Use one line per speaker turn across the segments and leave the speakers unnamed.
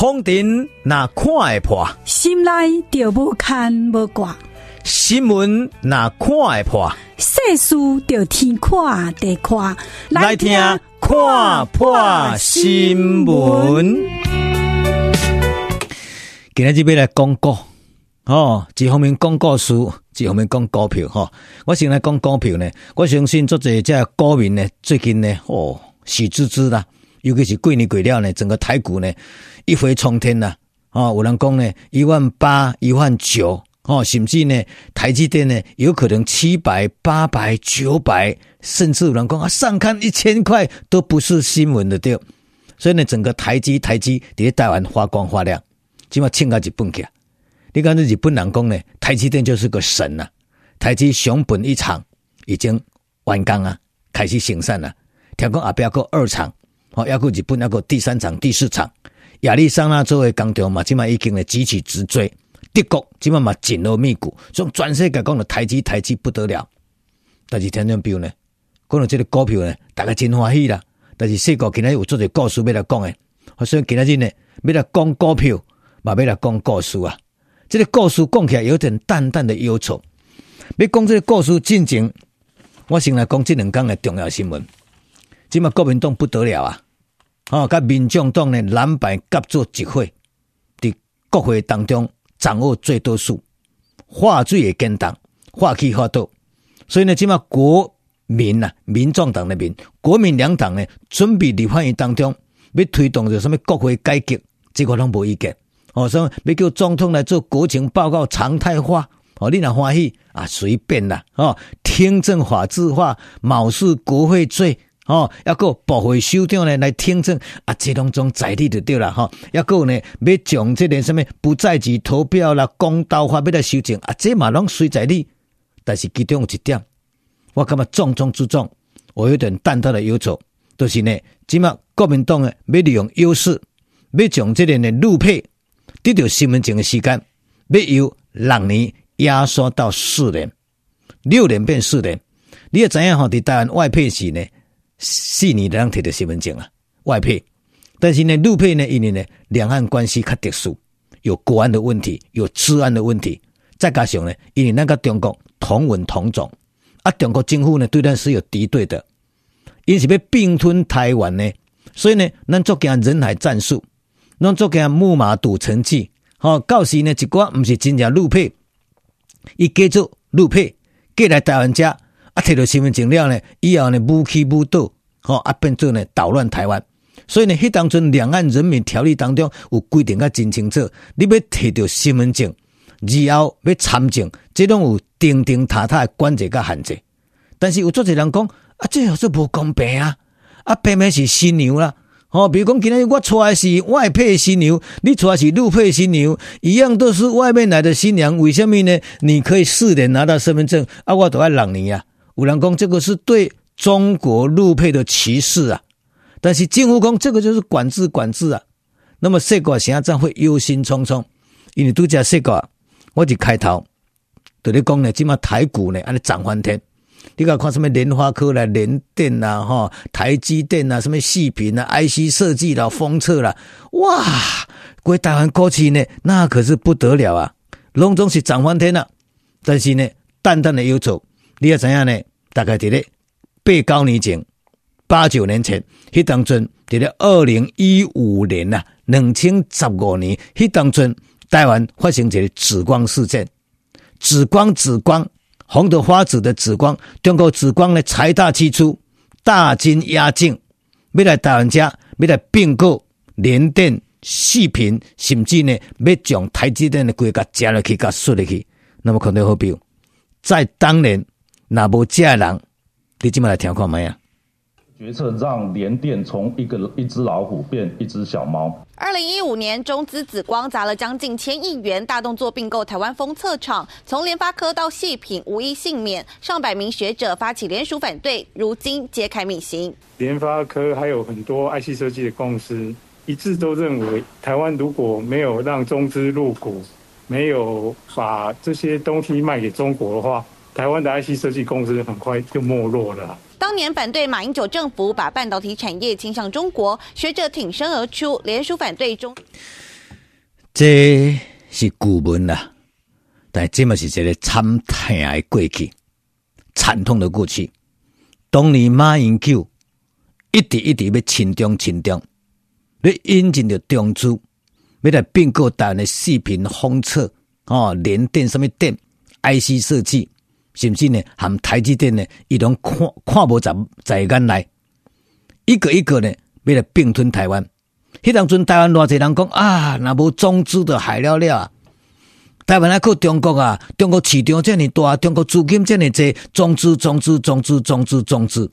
风尘那看会破，
心内就无牵无挂；
新闻那看会破，
世事就天看地看。
来听看破新闻。今日这要来讲股哦，一方面讲故事，一方面讲股票哈、哦。我先来讲股票呢，我相信做这这股民呢，最近呢，哦，喜滋滋啦。尤其是过年过了呢，整个台股呢一飞冲天呐！哦，有人讲呢一万八、一万九，哦，甚至呢台积电呢有可能七百、八百、九百，甚至有人讲啊上看一千块都不是新闻的对。所以呢，整个台积台积在台湾发光发亮，起码请个日本去。你看这日本人讲呢，台积电就是个神呐、啊！台积熊本一厂已经完工啊，开始生产了，听讲后边还有二厂。好，要过日本，要过第三场、第四场，亚利桑那州的工厂嘛，即嘛已经咧急起直追。德国即嘛嘛紧锣密鼓，从全世界讲的台积，台积不得了。但是听众朋友呢，讲到这个股票呢，大家真欢喜啦。但是世界今日有做个故事要来讲诶，所以今日呢，要来讲股票，嘛要来讲故事啊。这个故事讲起来有点淡淡的忧愁。要讲这个故事进程，我先来讲这两天的重要新闻。今嘛国民党不得了啊！哦，甲民众党呢蓝白合作集会，伫国会当中掌握最多数，话最也坚党，话气话多。所以呢，今嘛国民啊，民众党的民，国民两党呢，准备立法院当中要推动着什么国会改革，这个拢无意见。哦，说要叫总统来做国情报告常态化。哦，你若欢喜啊，随便啦。哦，听证法制化，藐视国会罪。哦，要个部会首长呢来听证啊，这拢总在理就对了哈。要个呢要将这点什物不在籍投票啦、公道法要来修正啊，这嘛拢随在理。但是其中有一点，我感觉重中之重，我有点淡淡的忧愁，就是呢，即马国民党呢要利用优势，要将这点的陆配得到身份证的时间，要由六年压缩到四年，六年变四年。你也知影吼，伫台湾外配时呢？四年才能摕到身份证啊，外配。但是呢，陆配呢，因为呢，两岸关系较特殊，有国安的问题，有治安的问题，再加上呢，因为那个中国同文同种，啊，中国政府呢对咱是有敌对的，因是要并吞台湾呢，所以呢，咱做件人海战术，咱做件木马赌城记，好，到时呢，一寡毋是真正陆配，伊叫做陆配，过来台湾遮。啊，摕到身份证了呢，以后呢，武器武倒，吼啊，变做呢捣乱台湾。所以呢，迄当阵两岸人民条例当中有规定个真清楚，你要摕到身份证，以后要参政，这种有钉钉塔塔的管制甲限制。但是有足侪人讲，啊，这好像无公平啊！啊，偏偏是新娘啦，吼，比如讲今日我娶的是外配新娘，你娶的是陆配新娘，一样都是外面来的新娘，为什么呢？你可以四年拿到身份证，啊，我都要两年呀。有人讲这个是对中国陆配的歧视啊，但是政府讲这个就是管制管制啊。那么世界现在会忧心忡忡，因为都在世界，我就开头对你讲呢，起码台股呢，安尼涨翻天。你看看什么莲花科啦、联电啦、哈台积电啦、什么矽品啦、IC 设计啦、封测啦，哇，归台湾过去呢，那可是不得了啊，拢总是涨翻天了。但是呢，淡淡的忧愁，你要怎样呢？大概在咧八九年前，八九年前，迄当阵在咧二零一五年呐，两千十五年，迄当阵台湾发生一个紫光事件，紫光紫光，红的花紫的紫光，中国紫光呢财大气粗，大金压境，要来台湾家，要来并购联电、视频，甚至呢要将台积电的规格加落去，加输入去，那么可能好比在当年。那无这人，你今麦来听看没啊？
决策让联电从一个一只老虎变一只小猫。
二零一五年，中资紫光砸了将近千亿元大动作并购台湾封测厂，从联发科到细品无一幸免，上百名学者发起联署反对，如今揭开秘辛。
联发科还有很多 IC 设计的公司一致都认为，台湾如果没有让中资入股，没有把这些东西卖给中国的话。台湾的 IC 设计公司很快就没落了。
当年反对马英九政府把半导体产业倾向中国，学者挺身而出，联署反对中。
这是古文啦，但这嘛是一个惨痛的过去，惨痛的过去。当年马英九一直一直要亲中亲中，要引进着中资，要来并购台湾的视频封测哦，联电什么电 IC 设计，甚至呢含台积电呢，伊拢看看无在在眼内，一个一个呢为了并吞台湾。迄当阵台湾偌济人讲啊，若无中资的害了了！台湾还靠中国啊，中国市场遮尔大，中国资金遮尔济，中资中资中资中资中资。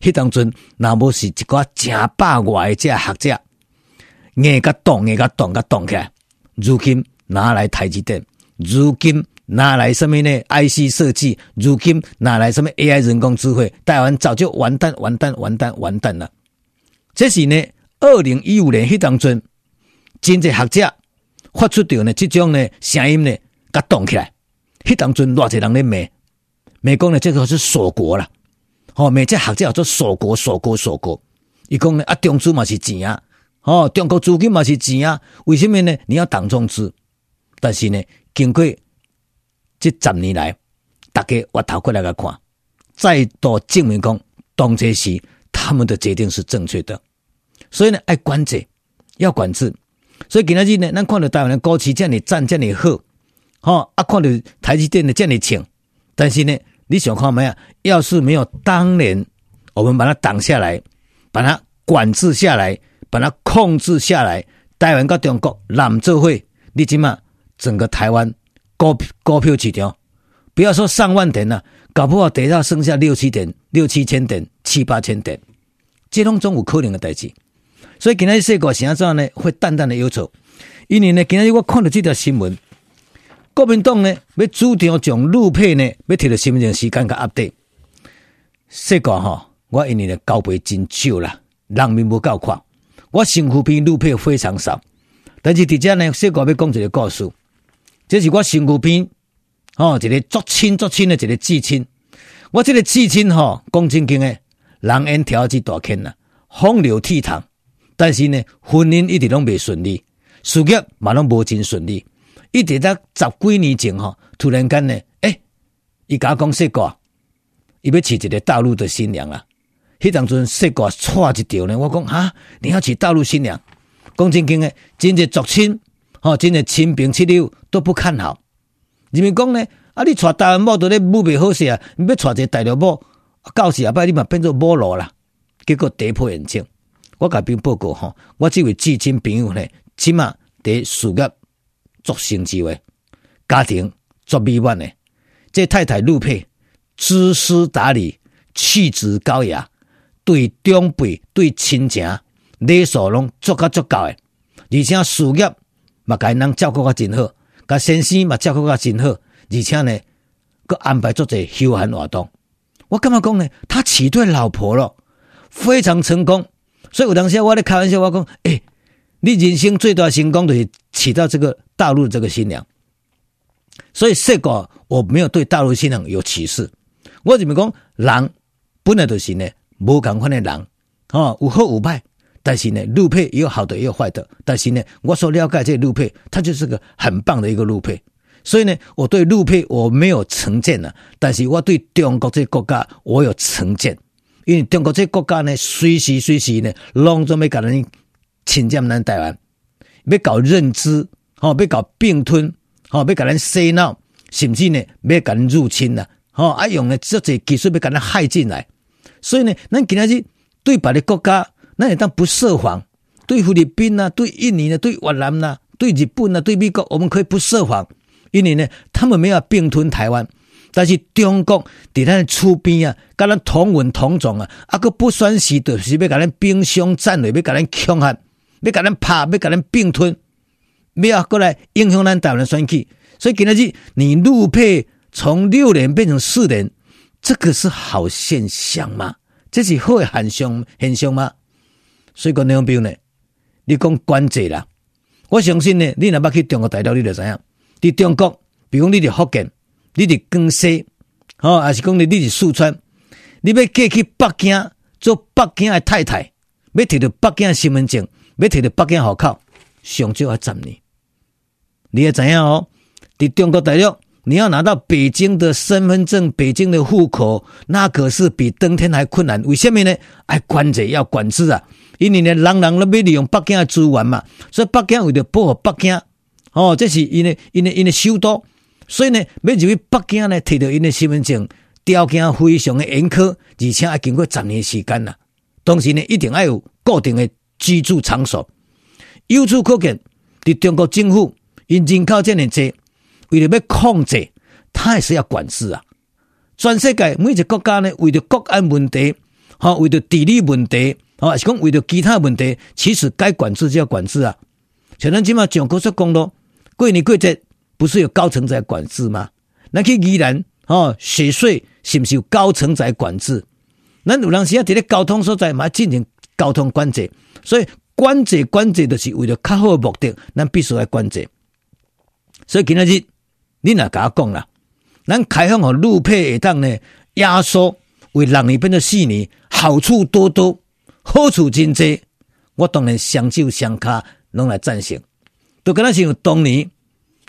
迄当阵若无是一寡正百外的这学者，硬甲动硬甲动甲动起来。如今拿来台积电，如今拿来什么呢？IC 设计，如今拿来什么 AI 人工智慧？台湾早就完蛋完蛋完蛋完蛋了。这是呢。二零一五年迄当阵，真济学者发出着呢，这种呢声音呢，甲动起来。迄当阵偌济人咧骂，骂讲呢，这个是锁国啦。吼，骂这学者叫做锁国、锁国、锁国。伊讲呢，啊，中资嘛是钱啊，吼，中国资金嘛是钱啊。为什么呢？你要挡中资？但是呢，经过这十年来，大家回头过来个看，再度证明讲，当这时他们的决定是正确的。所以呢，爱管制，要管制。所以今仔日呢，咱看到台湾的股市这样赞，这样好，哈啊，看到台积电的这样强。但是呢，你想看没有？要是没有当年我们把它挡下来，把它管制下来，把它控制下来，台湾跟中国揽做会，你起码整个台湾股股票市场，不要说上万点了，啊，搞不好跌到剩下六七点、六七千点、七八千点，这种总有可能的代志。所以今天说过现在呢，会淡淡的忧愁。因为呢，今天我看到这条新闻，国民党呢要主张将陆配呢要提到身份证时间个 update。说过哈，我因为呢交配真少啦，人民不够快。我身躯边陆配非常少，但是底下呢说过要讲一个故事，这是我身躯边哦一个足亲足亲的一个至亲。我这个至亲哈讲真经的，人缘条件大坑啦，风流倜傥。但是呢，婚姻一直拢未顺利，事业嘛拢无真顺利。一直到十几年前哈，突然间呢，诶、伊甲我讲说过，伊要娶一个大陆的新娘啊。迄当阵说过错一条呢，我讲哈，你要娶大陆新娘，讲真经诶，真济族亲，吼，真济亲朋戚友都不看好。人民讲呢，啊，你娶台湾某都咧母袂好势啊，你要娶一个大陆某，到时后摆你嘛变做某路啦，结果跌破眼镜。我甲兵报告吼，我这位至亲朋友呢，起码得事业做成就诶，家庭做美满诶，这太太陆配知书达理，气质高雅，对长辈对亲情礼数拢足够足够诶，而且事业嘛甲因人照顾甲真好，甲先生嘛照顾甲真好，而且呢，搁安排做者休闲活动。我干嘛讲呢？他娶对老婆了，非常成功。所以有当时我咧开玩笑，我讲，诶、你人生最大成功就是娶到这个大陆这个新娘。所以说过我没有对大陆新娘有歧视。我怎么讲？人本来就是呢，无共款的人，哦，有好有坏。但是呢，路配也有好的，也有坏的。但是呢，我所了解这个陆配，它就是个很棒的一个路配。所以呢，我对路配我没有成见了，但是我对中国这个国家我有成见。因为中国这个国家呢，随时随时呢，拢总要甲人侵占咱台湾，要搞认知，吼，要搞并吞，吼，要甲咱洗脑，甚至呢，要甲咱入侵呐，吼，啊用呢这些技术要甲咱害进来。所以呢，咱今仔日对别的国家，咱也当不设防，对菲律宾呐，对印尼呢，对越南呐，对日本呐，对美国，我们可以不设防，因为呢，他们没有并吞台湾。但是中国伫咱出边啊，甲咱同文同种啊，啊个不算是就是要甲咱兵凶战危，要甲咱强悍，要甲咱拍，要甲咱并吞，要过来影响咱台湾的选举。所以今日你陆配从六年变成四年，这个是好现象吗？这是好的现象现象吗？所以讲两边呢，你讲管制啦，我相信呢，你若捌去中国大陆，你就知影，伫中国，比如讲你伫福建。你伫江西，哦，还是讲你你伫四川，你要嫁去北京做北京的太太，要摕到北京的身份证，要摕到北京户口，上少要十年，你也知影哦，在中国大陆，你要拿到北京的身份证、北京的户口，那可是比登天还困难。为什么呢？爱管制，要管制啊！因为呢，人人都要利用北京的资源嘛，所以北京为了保护北京，哦，这是因为因为因为首都，所以呢，要入去北京呢，摕到因的身份证，条件非常的严苛，而且要经过十年时间啦。同时呢，一定要有固定的居住场所。由此可见，在中国政府。因人口这么多，为了要控制，他也是要管制啊。全世界每一个国家呢，为了国安问题，哈，为了地理问题，啊，是讲为了其他问题，其实该管制就要管制啊。像咱今嘛讲高速公路，过年过节不是有高层在管制吗？那去宜兰哦，雪隧是不是有高层在管制？咱有当时啊，伫咧交通所在嘛进行交通管制，所以管制管制就是为了较好的目的，咱必须来管制。所以今仔日，你若甲我讲啦，咱开放和路配会当呢压缩为六年变成四年，好处多多，好处真多。我当然双手双脚拢来赞成。都跟咱像当年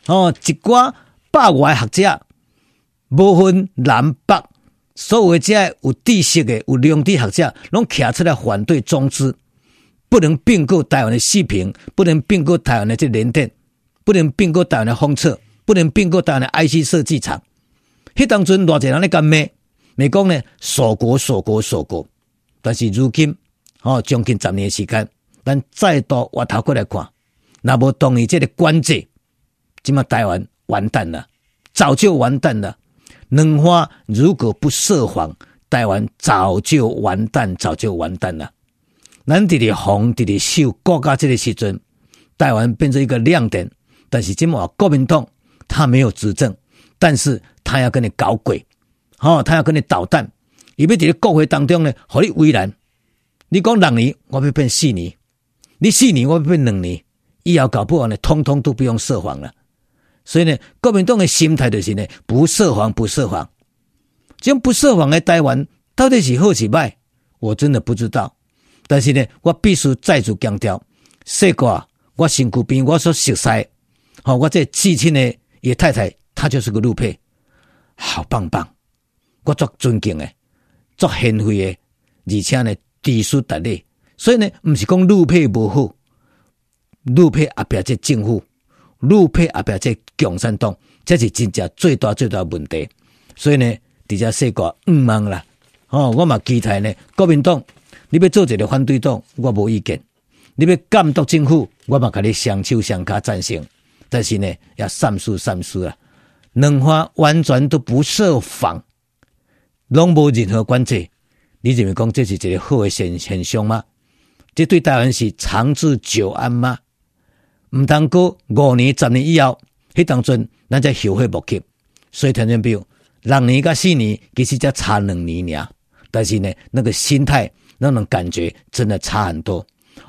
哦，一寡百外学者，无分南北，所有这有知识的、有良知学者，拢站出来反对中资，不能并购台湾的视频，不能并购台湾的这联电。不能并购台湾的封测，不能并购台湾的 IC 设计厂。迄当阵偌济人咧干咩？美国呢锁国锁国锁国，但是如今哦，将近十年时间，咱再度回头过来看，那无同意这个关键，即么台湾完蛋了，早就完蛋了。两花如果不设防，台湾早就完蛋，早就完蛋了。咱伫咧防伫咧守国家这个时阵，台湾变成一个亮点。但是今嘛国民党他没有执政，但是他要跟你搞鬼，哦，他要跟你捣蛋，伊要在国会当中呢，互你为难。你讲六年，我要变四年；你四年，我要变两年。以后搞不完呢，通通都不用设防了。所以呢，国民党的心态就是呢，不设防，不设防。这样不设防的台湾到底是好是坏，我真的不知道。但是呢，我必须再次强调，说过我身躯边我所熟悉。好，我这至亲的叶太太，她就是个陆配，好棒棒，我足尊敬的，足贤惠的，而且呢，知书达理，所以呢，不是讲陆配不好，陆配后边这政府，陆配后边这共产党，这是真正最大最大问题。所以呢，底下说过唔忙啦，哦，我嘛期待呢，国民党你要做一个反对党，我无意见；你要监督政府，我嘛甲你双手双脚赞成。但是呢，要三思三思啊！两方完全都不设防，拢无任何关系。你认为讲这是一个好的现现象吗？这对台湾是长治久安吗？唔通过五年、十年以后，迄当阵咱才后悔莫及。所以，听众朋友，六年甲四年其实才差两年呀。但是呢，那个心态、那种感觉真的差很多。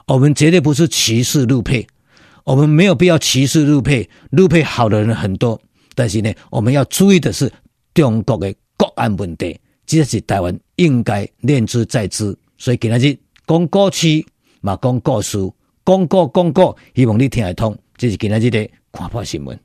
我们绝对不是歧视陆配。我们没有必要歧视陆配，陆配好的人很多，但是呢，我们要注意的是中国的国安问题，这是台湾应该念之在之。所以今日讲故事嘛，讲故事，讲过讲过，希望你听得通。这是今日的看破新闻。